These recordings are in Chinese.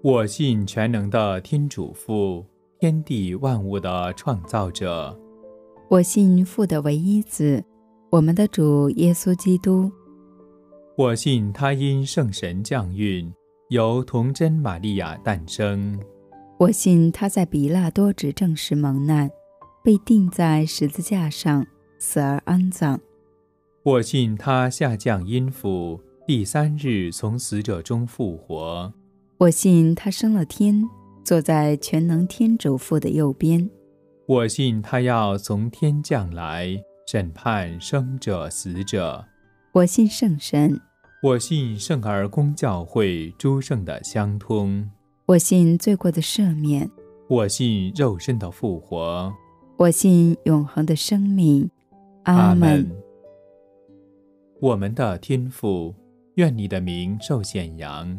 我信全能的天主父，天地万物的创造者。我信父的唯一子，我们的主耶稣基督。我信他因圣神降孕，由童真玛利亚诞生。我信他在比拉多执政时蒙难，被钉在十字架上，死而安葬。我信他下降阴府，第三日从死者中复活。我信他升了天，坐在全能天主父的右边。我信他要从天降来，审判生者死者。我信圣神。我信圣而公教会诸圣的相通。我信罪过的赦免。我信肉身的复活。我信永恒的生命。阿门。我们的天父，愿你的名受显扬。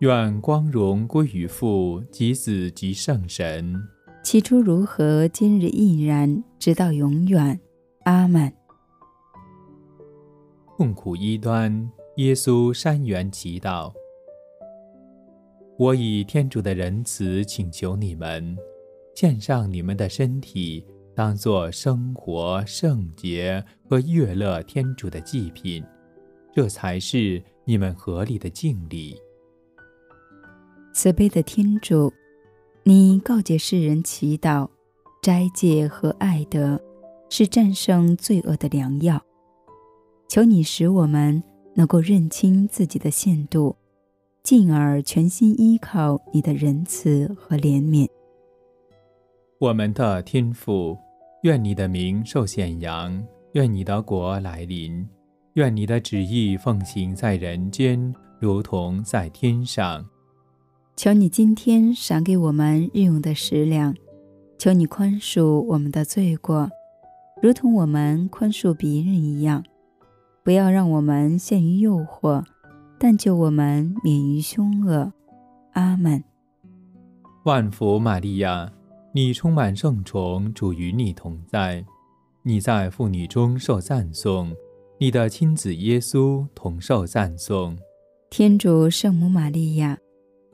愿光荣归于父及子及圣神。起初如何，今日亦然，直到永远。阿门。痛苦一端，耶稣山园祈祷。我以天主的仁慈请求你们，献上你们的身体，当作生活圣洁和悦乐天主的祭品，这才是你们合理的敬礼。慈悲的天主，你告诫世人祈祷、斋戒和爱德是战胜罪恶的良药。求你使我们能够认清自己的限度，进而全心依靠你的仁慈和怜悯。我们的天父，愿你的名受显扬，愿你的国来临，愿你的旨意奉行在人间，如同在天上。求你今天赏给我们日用的食粮，求你宽恕我们的罪过，如同我们宽恕别人一样。不要让我们陷于诱惑，但救我们免于凶恶。阿门。万福玛利亚，你充满圣宠，主与你同在。你在妇女中受赞颂，你的亲子耶稣同受赞颂。天主圣母玛利亚。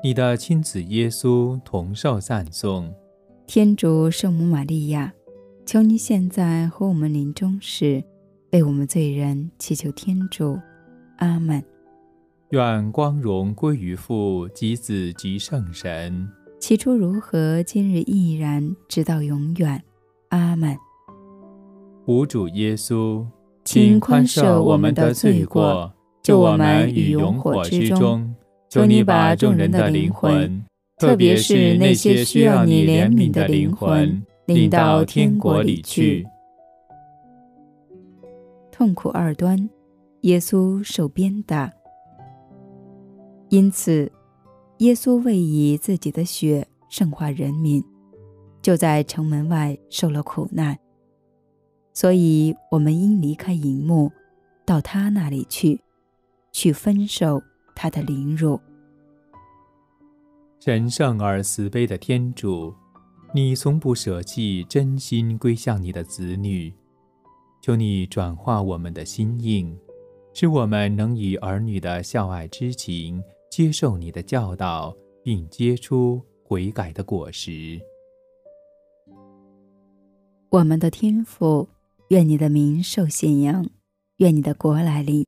你的亲子耶稣同受赞颂。天主圣母玛利亚。求你现在和我们临终时，为我们罪人祈求天主。阿门。愿光荣归于父及子及圣神。起初如何，今日亦然，直到永远。阿门。无主耶稣，请宽赦我们的罪过，救我们于永火之中。求你把众人的灵魂，特别是那些需要你怜悯的灵魂。领到天国里去。痛苦二端，耶稣受鞭打，因此，耶稣为以自己的血圣化人民，就在城门外受了苦难。所以，我们应离开荧幕，到他那里去，去分受他的凌辱。神圣而慈悲的天主。你从不舍弃真心归向你的子女，求你转化我们的心硬，使我们能以儿女的孝爱之情接受你的教导，并结出悔改的果实。我们的天父，愿你的名受显扬，愿你的国来临，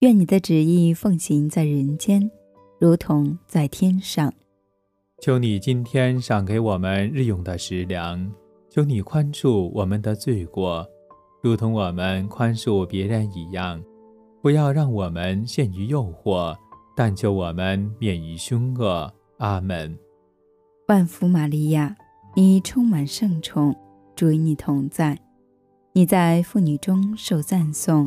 愿你的旨意奉行在人间，如同在天上。求你今天赏给我们日用的食粮，求你宽恕我们的罪过，如同我们宽恕别人一样。不要让我们陷于诱惑，但求我们免于凶恶。阿门。万福玛利亚，你充满圣宠，主与你同在，你在妇女中受赞颂，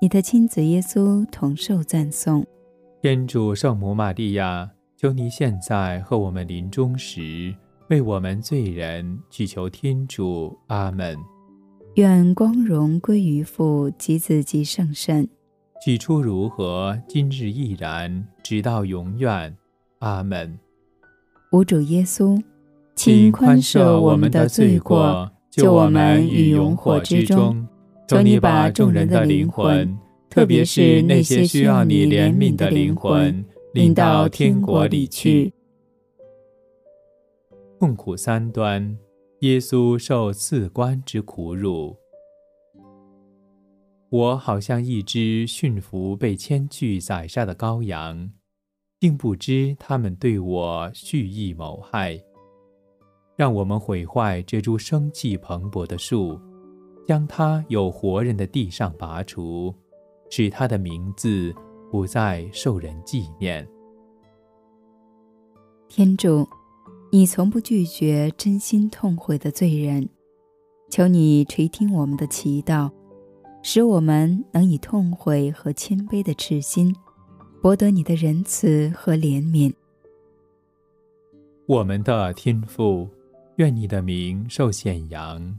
你的亲子耶稣同受赞颂。天主圣母玛利亚，求你现在和我们临终时，为我们罪人祈求天主。阿门。愿光荣归于父及子及圣神。起初如何，今日亦然，直到永远。阿门。无主耶稣。请宽赦我们的罪过，救我们于永火之中。求你把众人的灵魂，特别是那些需要你怜悯的灵魂，领到天国里去。痛苦三端，耶稣受赐官之苦辱。我好像一只驯服被牵去宰杀的羔羊，竟不知他们对我蓄意谋害。让我们毁坏这株生气蓬勃的树，将他有活人的地上拔除，使他的名字不再受人纪念。天主，你从不拒绝真心痛悔的罪人，求你垂听我们的祈祷，使我们能以痛悔和谦卑的赤心，博得你的仁慈和怜悯。我们的天父。愿你的名受显扬，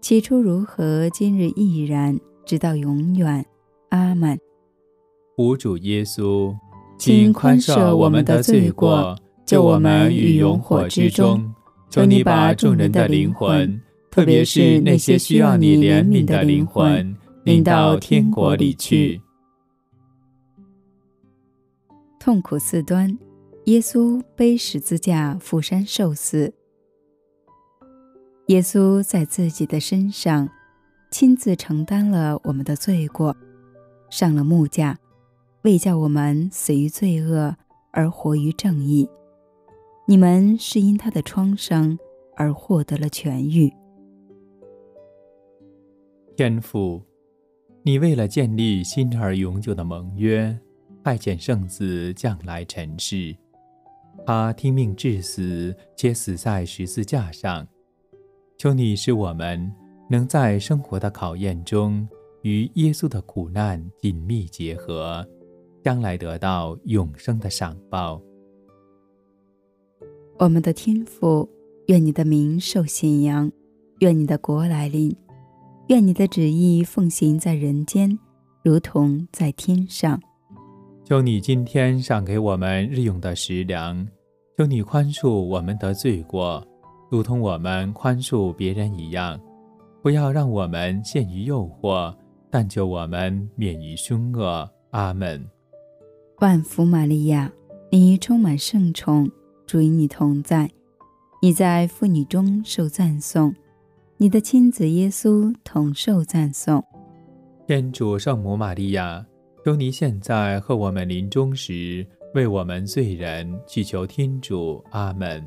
起初如何，今日亦然，直到永远，阿门。无主耶稣，请宽赦我们的罪过，救我们于永火之中。求你把众人的灵魂，特别是那些需要你怜悯的灵魂，领到天国里去。痛苦四端，耶稣背十字架赴山受死。耶稣在自己的身上亲自承担了我们的罪过，上了木架，为叫我们死于罪恶而活于正义。你们是因他的创伤而获得了痊愈。天父，你为了建立新而永久的盟约。派遣圣子降来尘世，他听命致死，且死在十字架上。求你使我们能在生活的考验中与耶稣的苦难紧密结合，将来得到永生的赏报。我们的天父，愿你的名受显扬，愿你的国来临，愿你的旨意奉行在人间，如同在天上。求你今天赏给我们日用的食粮，求你宽恕我们的罪过，如同我们宽恕别人一样。不要让我们陷于诱惑，但救我们免于凶恶。阿门。万福玛利亚，你充满圣宠，主与你同在，你在妇女中受赞颂，你的亲子耶稣同受赞颂。天主圣母玛利亚。求你现在和我们临终时，为我们罪人祈求天主。阿门。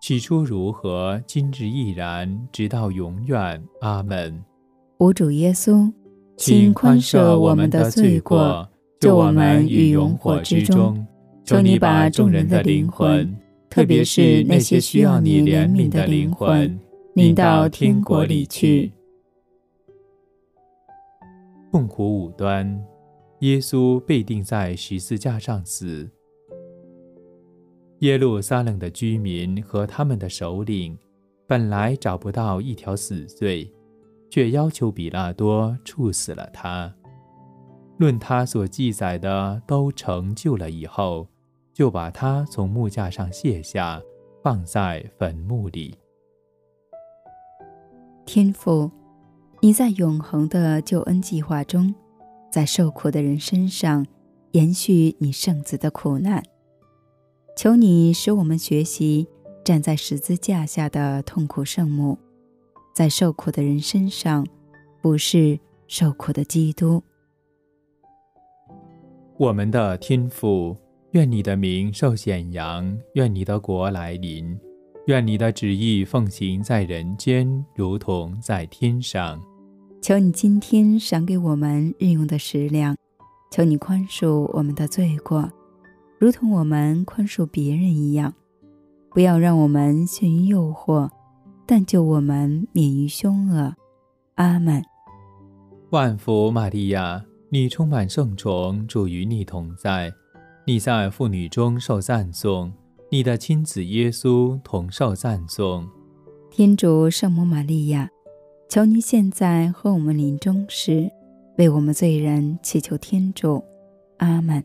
起初如何，今日亦然，直到永远。阿门。我主耶稣。请宽赦我们的罪过，救我们于永火之中。求你把众人的灵魂，特别是那些需要你怜悯的灵魂，领到天国里去。痛苦五端，耶稣被钉在十字架上死。耶路撒冷的居民和他们的首领，本来找不到一条死罪。却要求比拉多处死了他。论他所记载的都成就了以后，就把他从木架上卸下，放在坟墓里。天父，你在永恒的救恩计划中，在受苦的人身上延续你圣子的苦难。求你使我们学习站在十字架下的痛苦圣母。在受苦的人身上，不是受苦的基督。我们的天父，愿你的名受显扬，愿你的国来临，愿你的旨意奉行在人间，如同在天上。求你今天赏给我们日用的食粮，求你宽恕我们的罪过，如同我们宽恕别人一样。不要让我们陷于诱惑。但救我们免于凶恶，阿门。万福玛利亚，你充满圣宠，主与你同在，你在妇女中受赞颂，你的亲子耶稣同受赞颂。天主圣母玛利亚，求您现在和我们临终时，为我们罪人祈求天主，阿门。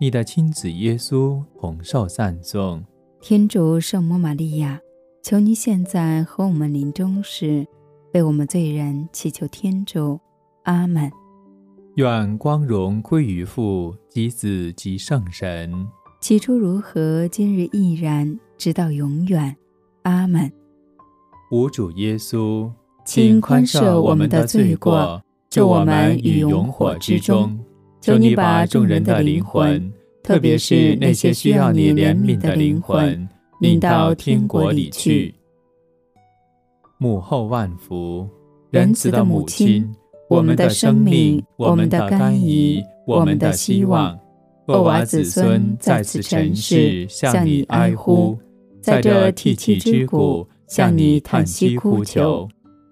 你的亲子耶稣同受赞颂。天主圣母玛利亚，求你现在和我们临终时，为我们罪人祈求天主。阿门。愿光荣归于父及子及圣神。起初如何，今日亦然，直到永远。阿门。无主耶稣，请宽赦我们的罪过，救我们于永火之中。求你把众人的灵魂，特别是那些需要你怜悯的灵魂，领到天国里去。母后万福，仁慈的母亲。我们的生命，我们的甘饴，我们的希望，我娃子孙在此尘世向你哀呼，在这涕泣之谷向你叹息哭求。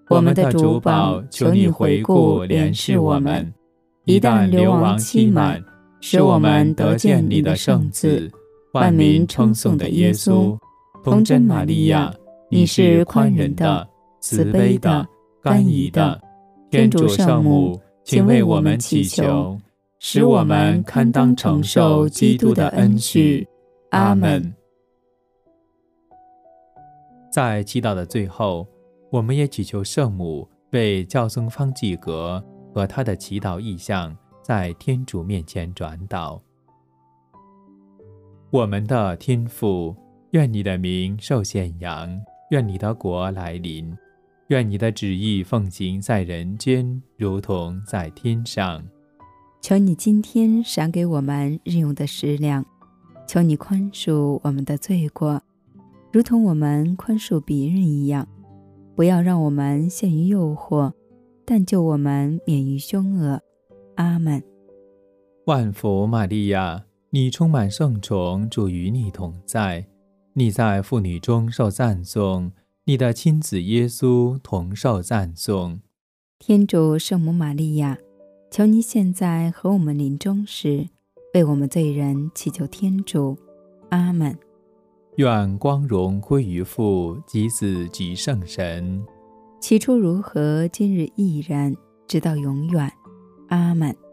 我们的主保，求你回顾怜视我们。一旦流亡期满，使我们得见你的圣子，万民称颂的耶稣，童真玛利亚，你是宽仁的、慈悲的、甘饴的。天主圣母，请为我们祈求，使我们堪当承受基督的恩许。阿门。在祈祷的最后，我们也祈求圣母为教宗方济各和他的祈祷意向在天主面前转导。我们的天父，愿你的名受显扬，愿你的国来临。愿你的旨意奉行在人间，如同在天上。求你今天赏给我们日用的食粮，求你宽恕我们的罪过，如同我们宽恕别人一样。不要让我们陷于诱惑，但救我们免于凶恶。阿门。万福玛利亚，你充满圣宠，主与你同在，你在妇女中受赞颂。你的亲子耶稣同受赞颂。天主圣母玛利亚，求你现在和我们临终时，为我们罪人祈求天主。阿门。愿光荣归于父及子及圣神。起初如何，今日亦然，直到永远。阿门。